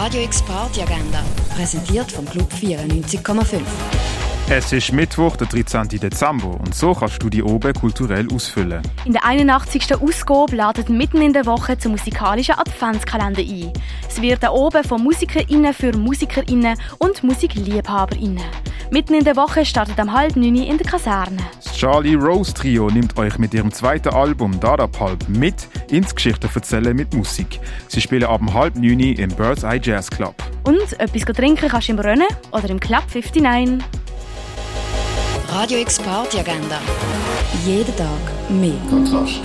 Radio X Party Agenda, präsentiert vom Club 94,5. Es ist Mittwoch, der 13. Dezember und so kannst du die oben kulturell ausfüllen. In der 81. Ausgabe ladet mitten in der Woche zum musikalischen Adventskalender ein. Es wird da oben von MusikerInnen für MusikerInnen und MusikliebhaberInnen. Mitten in der Woche startet am halb neun in der Kaserne. Das Charlie Rose Trio nimmt euch mit ihrem zweiten Album Dada Pulp mit ins Geschichtenverzählen mit Musik. Sie spielen ab halb neun im Bird's Eye Jazz Club. Und etwas trinken kannst du im Rennen oder im Club 59. Radio X Party Agenda. Jeden Tag mehr. Kontrast.